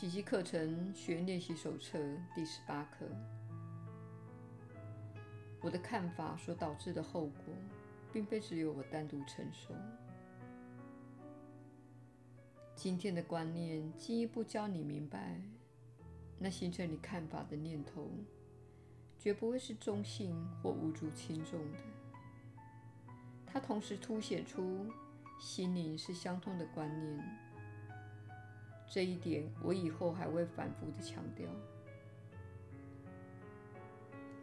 奇迹课程学练习手册第十八课：我的看法所导致的后果，并非只有我单独承受。今天的观念进一步教你明白，那形成你看法的念头，绝不会是中性或无足轻重的。它同时凸显出心灵是相通的观念，这一点我以后还会反复地强调。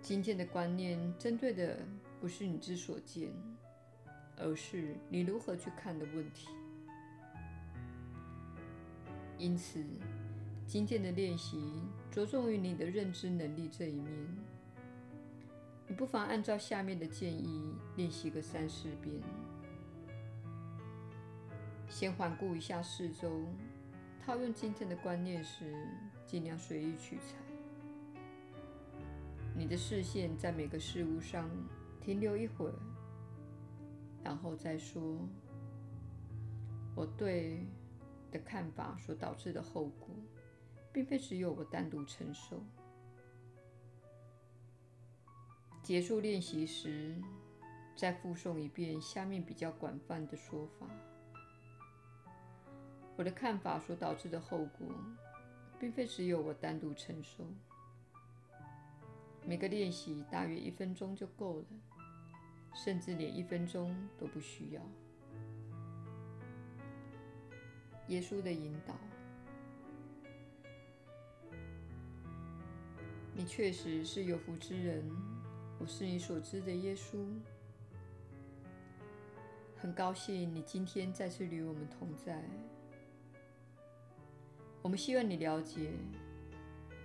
今天的观念针对的不是你之所见，而是你如何去看的问题。因此，今天的练习着重于你的认知能力这一面。你不妨按照下面的建议练习个三四遍。先环顾一下四周，套用今天的观念时，尽量随意取材。你的视线在每个事物上停留一会儿，然后再说：“我对的看法所导致的后果，并非只有我单独承受。”结束练习时，再复诵一遍下面比较广泛的说法。我的看法所导致的后果，并非只有我单独承受。每个练习大约一分钟就够了，甚至连一分钟都不需要。耶稣的引导，你确实是有福之人。我是你所知的耶稣，很高兴你今天再次与我们同在。我们希望你了解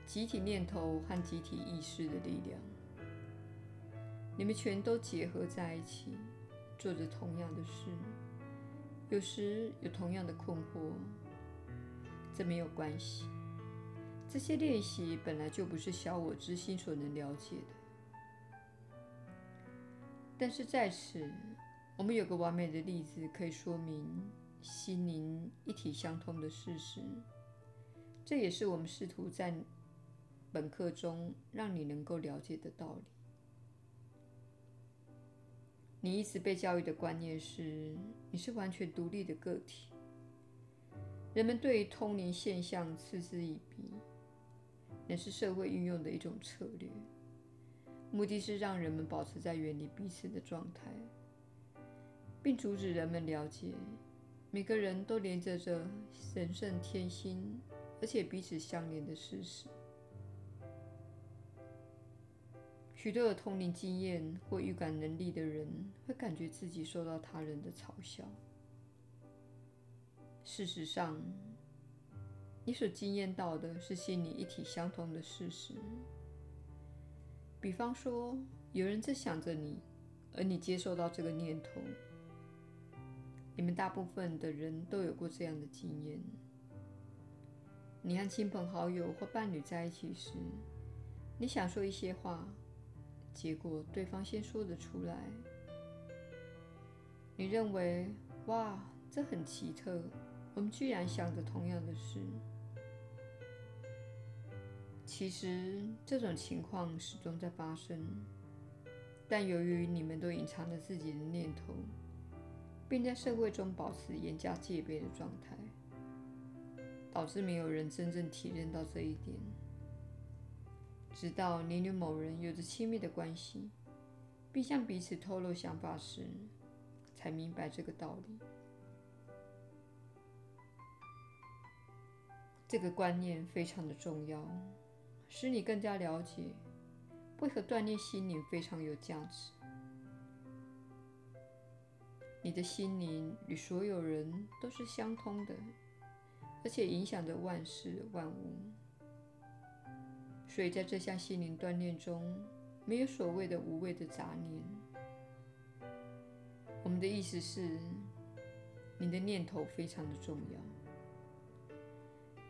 集体念头和集体意识的力量，你们全都结合在一起，做着同样的事，有时有同样的困惑，这没有关系。这些练习本来就不是小我之心所能了解的。但是在此，我们有个完美的例子可以说明心灵一体相通的事实。这也是我们试图在本课中让你能够了解的道理。你一直被教育的观念是，你是完全独立的个体。人们对于通灵现象嗤之以鼻，那是社会运用的一种策略。目的是让人们保持在远离彼此的状态，并阻止人们了解每个人都连接着神圣天心，而且彼此相连的事实。许多有通灵经验或预感能力的人会感觉自己受到他人的嘲笑。事实上，你所经验到的是心理一体相通的事实。比方说，有人在想着你，而你接受到这个念头。你们大部分的人都有过这样的经验：你和亲朋好友或伴侣在一起时，你想说一些话，结果对方先说得出来。你认为，哇，这很奇特，我们居然想着同样的事。其实这种情况始终在发生，但由于你们都隐藏着自己的念头，并在社会中保持严加戒备的状态，导致没有人真正体认到这一点。直到你与某人有着亲密的关系，并向彼此透露想法时，才明白这个道理。这个观念非常的重要。使你更加了解为何锻炼心灵非常有价值。你的心灵与所有人都是相通的，而且影响着万事万物。所以在这项心灵锻炼中，没有所谓的无谓的杂念。我们的意思是，你的念头非常的重要，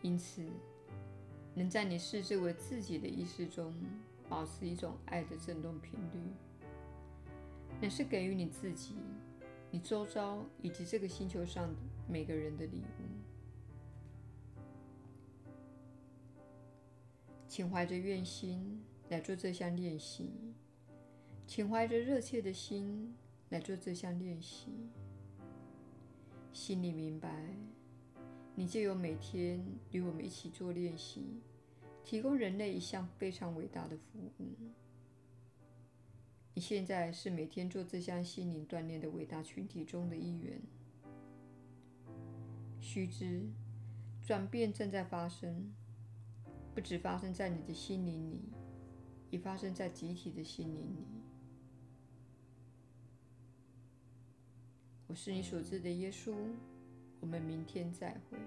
因此。能在你视之为自己的意识中保持一种爱的振动频率，乃是给予你自己、你周遭以及这个星球上每个人的礼物。请怀着愿心来做这项练习，请怀着热切的心来做这项练习。心里明白，你借由每天与我们一起做练习，提供人类一项非常伟大的服务。你现在是每天做这项心灵锻炼的伟大群体中的一员。须知，转变正在发生，不止发生在你的心灵里，也发生在集体的心灵里。我是你所知的耶稣。我们明天再会。